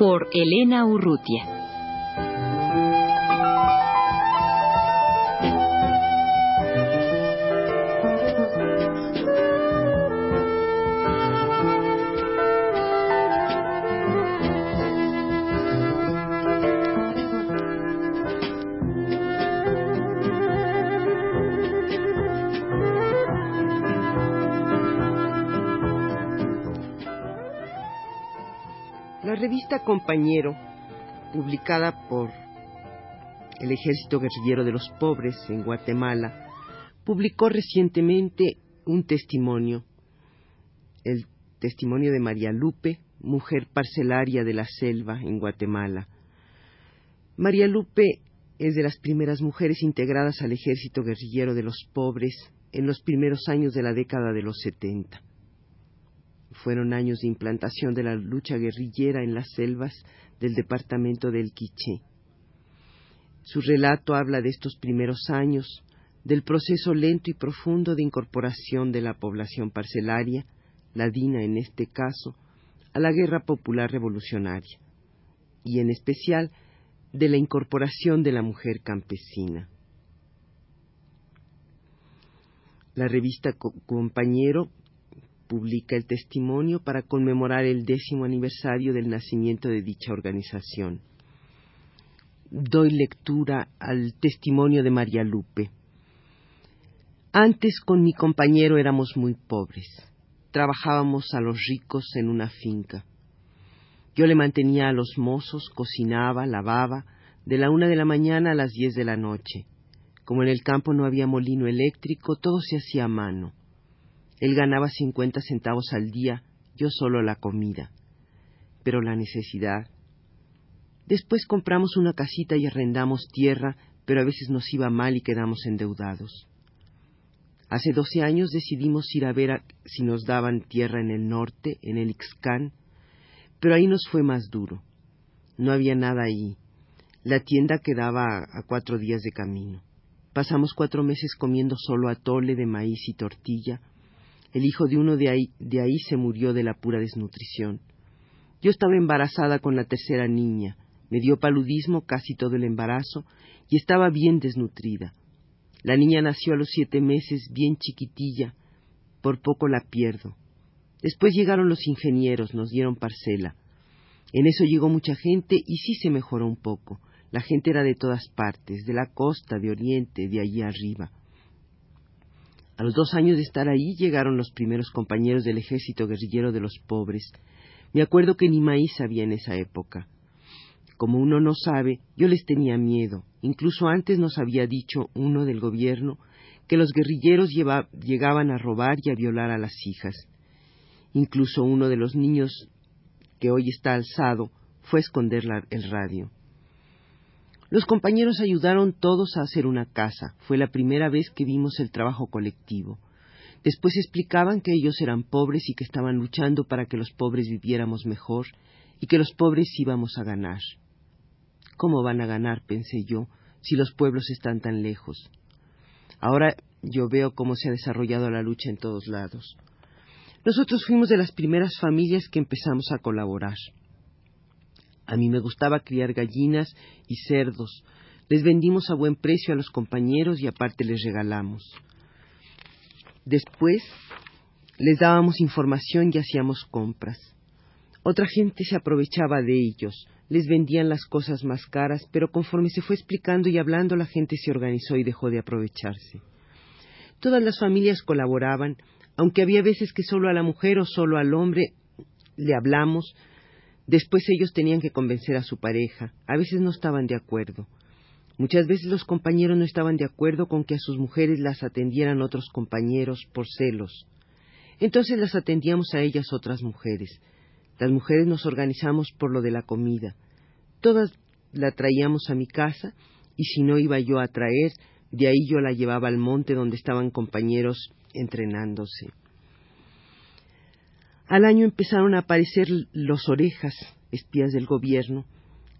Por Elena Urrutia. Revista Compañero, publicada por el Ejército Guerrillero de los Pobres en Guatemala, publicó recientemente un testimonio, el testimonio de María Lupe, mujer parcelaria de la selva en Guatemala. María Lupe es de las primeras mujeres integradas al Ejército Guerrillero de los Pobres en los primeros años de la década de los setenta. Fueron años de implantación de la lucha guerrillera en las selvas del departamento del Quiché. Su relato habla de estos primeros años, del proceso lento y profundo de incorporación de la población parcelaria, ladina en este caso, a la guerra popular revolucionaria, y en especial de la incorporación de la mujer campesina. La revista Compañero publica el testimonio para conmemorar el décimo aniversario del nacimiento de dicha organización. Doy lectura al testimonio de María Lupe. Antes con mi compañero éramos muy pobres. Trabajábamos a los ricos en una finca. Yo le mantenía a los mozos, cocinaba, lavaba, de la una de la mañana a las diez de la noche. Como en el campo no había molino eléctrico, todo se hacía a mano. Él ganaba cincuenta centavos al día, yo solo la comida. Pero la necesidad. Después compramos una casita y arrendamos tierra, pero a veces nos iba mal y quedamos endeudados. Hace doce años decidimos ir a ver si nos daban tierra en el norte, en el Ixcán, pero ahí nos fue más duro. No había nada ahí. La tienda quedaba a cuatro días de camino. Pasamos cuatro meses comiendo solo atole de maíz y tortilla, el hijo de uno de ahí, de ahí se murió de la pura desnutrición. Yo estaba embarazada con la tercera niña, me dio paludismo casi todo el embarazo y estaba bien desnutrida. La niña nació a los siete meses, bien chiquitilla, por poco la pierdo. Después llegaron los ingenieros, nos dieron parcela. En eso llegó mucha gente y sí se mejoró un poco. La gente era de todas partes, de la costa, de oriente, de allí arriba. A los dos años de estar ahí llegaron los primeros compañeros del ejército guerrillero de los pobres. Me acuerdo que ni maíz había en esa época. Como uno no sabe, yo les tenía miedo. Incluso antes nos había dicho uno del gobierno que los guerrilleros llegaban a robar y a violar a las hijas. Incluso uno de los niños que hoy está alzado fue a esconder el radio. Los compañeros ayudaron todos a hacer una casa. Fue la primera vez que vimos el trabajo colectivo. Después explicaban que ellos eran pobres y que estaban luchando para que los pobres viviéramos mejor y que los pobres íbamos a ganar. ¿Cómo van a ganar? pensé yo, si los pueblos están tan lejos. Ahora yo veo cómo se ha desarrollado la lucha en todos lados. Nosotros fuimos de las primeras familias que empezamos a colaborar. A mí me gustaba criar gallinas y cerdos. Les vendimos a buen precio a los compañeros y aparte les regalamos. Después les dábamos información y hacíamos compras. Otra gente se aprovechaba de ellos, les vendían las cosas más caras, pero conforme se fue explicando y hablando la gente se organizó y dejó de aprovecharse. Todas las familias colaboraban, aunque había veces que solo a la mujer o solo al hombre le hablamos, Después ellos tenían que convencer a su pareja. A veces no estaban de acuerdo. Muchas veces los compañeros no estaban de acuerdo con que a sus mujeres las atendieran otros compañeros por celos. Entonces las atendíamos a ellas otras mujeres. Las mujeres nos organizamos por lo de la comida. Todas la traíamos a mi casa y si no iba yo a traer, de ahí yo la llevaba al monte donde estaban compañeros entrenándose. Al año empezaron a aparecer los orejas, espías del gobierno,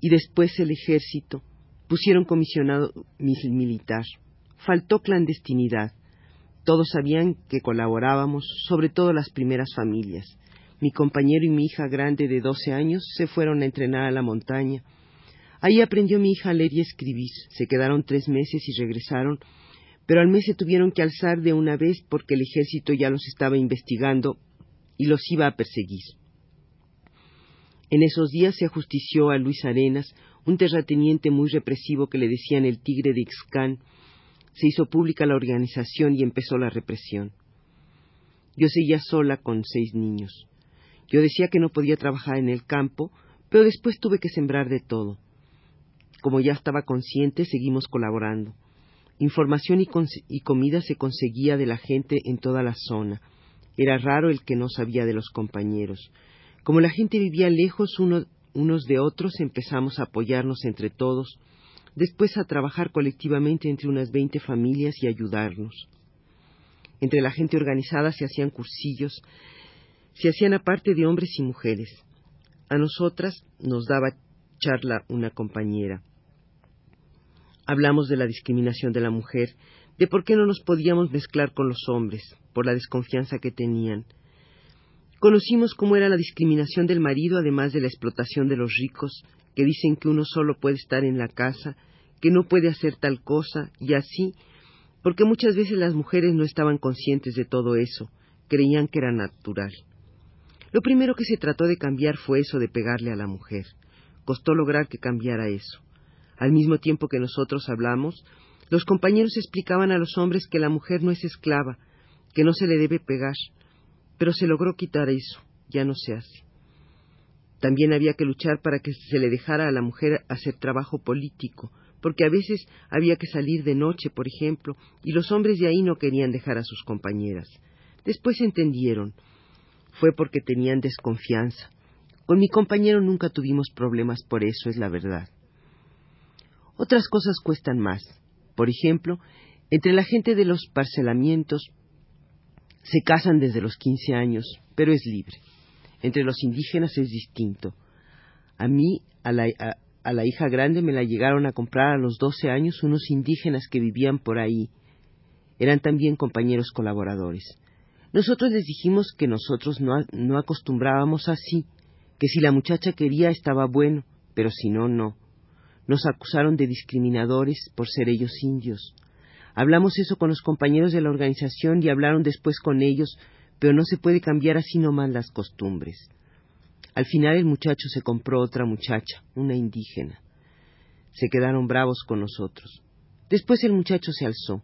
y después el ejército. Pusieron comisionado militar. Faltó clandestinidad. Todos sabían que colaborábamos, sobre todo las primeras familias. Mi compañero y mi hija grande de doce años se fueron a entrenar a la montaña. Ahí aprendió mi hija a leer y escribir. Se quedaron tres meses y regresaron, pero al mes se tuvieron que alzar de una vez porque el ejército ya los estaba investigando y los iba a perseguir. En esos días se ajustició a Luis Arenas, un terrateniente muy represivo que le decían el tigre de Ixcán. Se hizo pública la organización y empezó la represión. Yo seguía sola con seis niños. Yo decía que no podía trabajar en el campo, pero después tuve que sembrar de todo. Como ya estaba consciente, seguimos colaborando. Información y, y comida se conseguía de la gente en toda la zona era raro el que no sabía de los compañeros. Como la gente vivía lejos unos de otros, empezamos a apoyarnos entre todos, después a trabajar colectivamente entre unas veinte familias y ayudarnos. Entre la gente organizada se hacían cursillos, se hacían aparte de hombres y mujeres. A nosotras nos daba charla una compañera. Hablamos de la discriminación de la mujer, de por qué no nos podíamos mezclar con los hombres, por la desconfianza que tenían. Conocimos cómo era la discriminación del marido, además de la explotación de los ricos, que dicen que uno solo puede estar en la casa, que no puede hacer tal cosa, y así, porque muchas veces las mujeres no estaban conscientes de todo eso, creían que era natural. Lo primero que se trató de cambiar fue eso de pegarle a la mujer. Costó lograr que cambiara eso. Al mismo tiempo que nosotros hablamos, los compañeros explicaban a los hombres que la mujer no es esclava, que no se le debe pegar, pero se logró quitar eso, ya no se hace. También había que luchar para que se le dejara a la mujer hacer trabajo político, porque a veces había que salir de noche, por ejemplo, y los hombres de ahí no querían dejar a sus compañeras. Después entendieron. Fue porque tenían desconfianza. Con mi compañero nunca tuvimos problemas por eso, es la verdad. Otras cosas cuestan más. Por ejemplo, entre la gente de los parcelamientos se casan desde los 15 años, pero es libre. Entre los indígenas es distinto. A mí, a la, hija grande, me la llegaron a comprar a los 12 años unos indígenas que vivían por ahí. Eran también compañeros colaboradores. Nosotros les dijimos que nosotros no, no acostumbrábamos así, que si la muchacha quería estaba bueno, pero si no, no. Nos acusaron de discriminadores por ser ellos indios. Hablamos eso con los compañeros de la organización y hablaron después con ellos, pero no se puede cambiar así nomás las costumbres. Al final el muchacho se compró otra muchacha, una indígena. Se quedaron bravos con nosotros. Después el muchacho se alzó.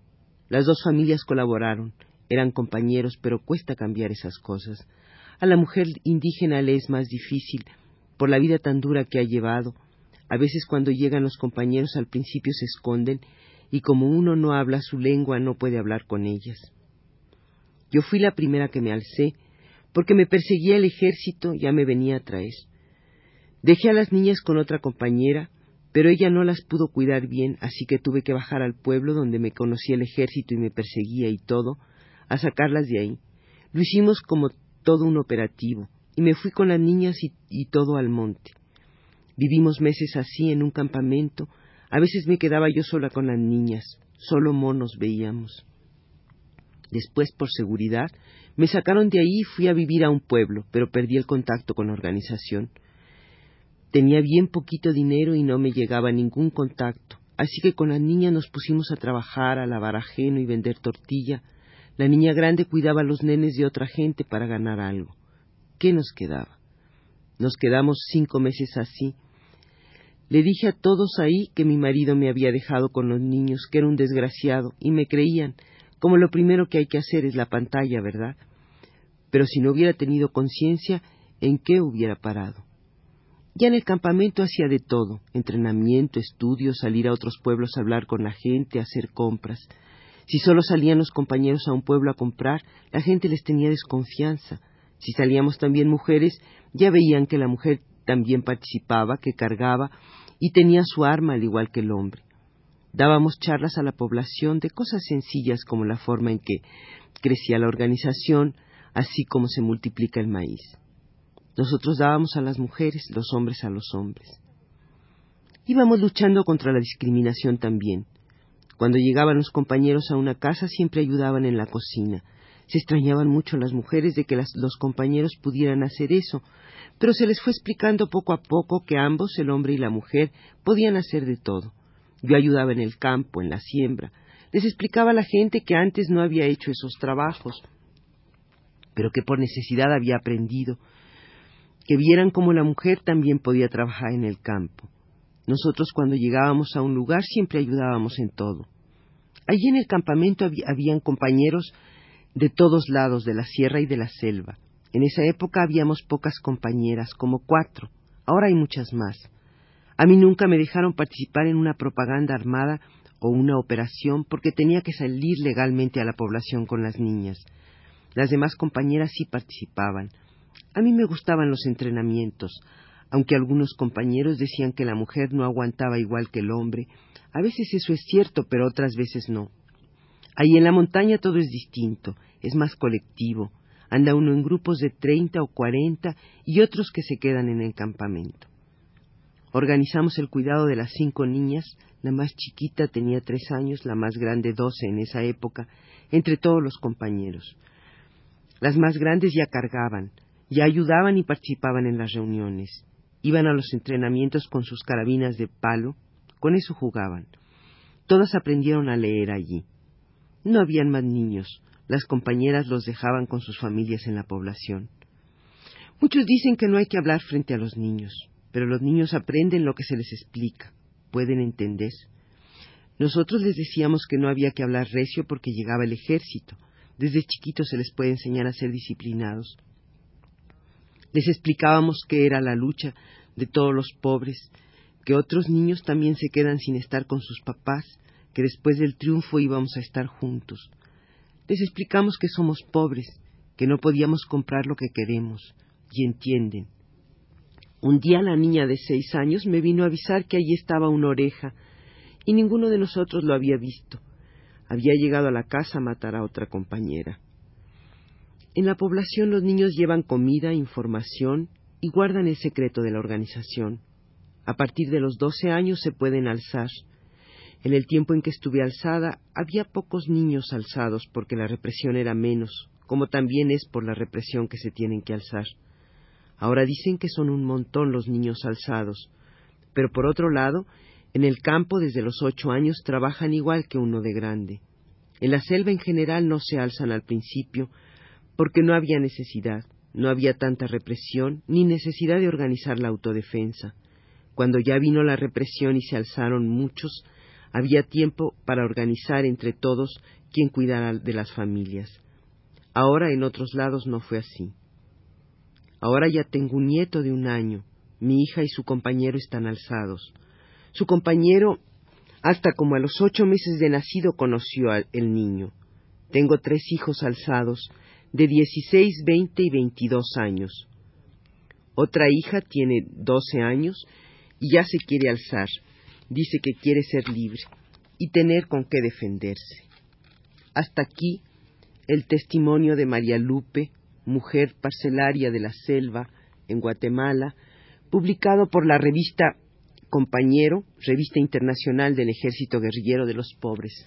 Las dos familias colaboraron. Eran compañeros, pero cuesta cambiar esas cosas. A la mujer indígena le es más difícil por la vida tan dura que ha llevado. A veces cuando llegan los compañeros al principio se esconden y como uno no habla su lengua no puede hablar con ellas. Yo fui la primera que me alcé, porque me perseguía el ejército, ya me venía a traer. Dejé a las niñas con otra compañera, pero ella no las pudo cuidar bien, así que tuve que bajar al pueblo donde me conocía el ejército y me perseguía y todo, a sacarlas de ahí. Lo hicimos como todo un operativo, y me fui con las niñas y, y todo al monte. Vivimos meses así en un campamento, a veces me quedaba yo sola con las niñas, solo monos veíamos. Después, por seguridad, me sacaron de ahí y fui a vivir a un pueblo, pero perdí el contacto con la organización. Tenía bien poquito dinero y no me llegaba ningún contacto, así que con las niñas nos pusimos a trabajar, a lavar ajeno y vender tortilla. La niña grande cuidaba a los nenes de otra gente para ganar algo. ¿Qué nos quedaba? Nos quedamos cinco meses así, le dije a todos ahí que mi marido me había dejado con los niños, que era un desgraciado, y me creían, como lo primero que hay que hacer es la pantalla, ¿verdad? Pero si no hubiera tenido conciencia, ¿en qué hubiera parado? Ya en el campamento hacía de todo, entrenamiento, estudios, salir a otros pueblos a hablar con la gente, hacer compras. Si solo salían los compañeros a un pueblo a comprar, la gente les tenía desconfianza. Si salíamos también mujeres, ya veían que la mujer también participaba, que cargaba y tenía su arma al igual que el hombre. Dábamos charlas a la población de cosas sencillas como la forma en que crecía la organización, así como se multiplica el maíz. Nosotros dábamos a las mujeres, los hombres a los hombres. Íbamos luchando contra la discriminación también. Cuando llegaban los compañeros a una casa siempre ayudaban en la cocina. Se extrañaban mucho las mujeres de que los compañeros pudieran hacer eso, pero se les fue explicando poco a poco que ambos, el hombre y la mujer, podían hacer de todo. Yo ayudaba en el campo, en la siembra. Les explicaba a la gente que antes no había hecho esos trabajos, pero que por necesidad había aprendido, que vieran cómo la mujer también podía trabajar en el campo. Nosotros cuando llegábamos a un lugar siempre ayudábamos en todo. Allí en el campamento habían compañeros de todos lados de la sierra y de la selva. En esa época habíamos pocas compañeras, como cuatro. Ahora hay muchas más. A mí nunca me dejaron participar en una propaganda armada o una operación porque tenía que salir legalmente a la población con las niñas. Las demás compañeras sí participaban. A mí me gustaban los entrenamientos, aunque algunos compañeros decían que la mujer no aguantaba igual que el hombre. A veces eso es cierto, pero otras veces no. Ahí en la montaña todo es distinto, es más colectivo. Anda uno en grupos de treinta o cuarenta y otros que se quedan en el campamento. Organizamos el cuidado de las cinco niñas, la más chiquita tenía tres años, la más grande doce en esa época, entre todos los compañeros. Las más grandes ya cargaban, ya ayudaban y participaban en las reuniones. Iban a los entrenamientos con sus carabinas de palo, con eso jugaban. Todas aprendieron a leer allí. No habían más niños, las compañeras los dejaban con sus familias en la población. Muchos dicen que no hay que hablar frente a los niños, pero los niños aprenden lo que se les explica, pueden entender. Nosotros les decíamos que no había que hablar recio porque llegaba el ejército. Desde chiquitos se les puede enseñar a ser disciplinados. Les explicábamos que era la lucha de todos los pobres, que otros niños también se quedan sin estar con sus papás, que después del triunfo íbamos a estar juntos. Les explicamos que somos pobres, que no podíamos comprar lo que queremos, y entienden. Un día la niña de seis años me vino a avisar que allí estaba una oreja, y ninguno de nosotros lo había visto. Había llegado a la casa a matar a otra compañera. En la población los niños llevan comida, información y guardan el secreto de la organización. A partir de los doce años se pueden alzar. En el tiempo en que estuve alzada había pocos niños alzados porque la represión era menos, como también es por la represión que se tienen que alzar. Ahora dicen que son un montón los niños alzados, pero por otro lado, en el campo desde los ocho años trabajan igual que uno de grande. En la selva en general no se alzan al principio, porque no había necesidad, no había tanta represión, ni necesidad de organizar la autodefensa. Cuando ya vino la represión y se alzaron muchos, había tiempo para organizar entre todos quien cuidara de las familias. Ahora en otros lados no fue así. Ahora ya tengo un nieto de un año. Mi hija y su compañero están alzados. Su compañero, hasta como a los ocho meses de nacido, conoció al niño. Tengo tres hijos alzados de 16, 20 y 22 años. Otra hija tiene 12 años y ya se quiere alzar. Dice que quiere ser libre y tener con qué defenderse. Hasta aquí el testimonio de María Lupe, mujer parcelaria de la selva en Guatemala, publicado por la revista Compañero, revista internacional del Ejército Guerrillero de los Pobres.